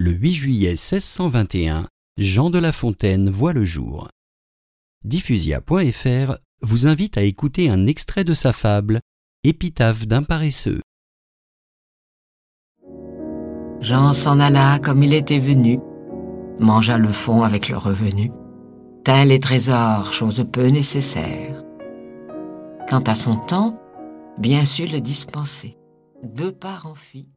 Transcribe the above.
Le 8 juillet 1621, Jean de La Fontaine voit le jour. Diffusia.fr vous invite à écouter un extrait de sa fable Épitaphe d'un paresseux. Jean s'en alla comme il était venu, mangea le fond avec le revenu, tint les trésors, chose peu nécessaire. Quant à son temps, bien sûr le dispenser, deux parts en fit.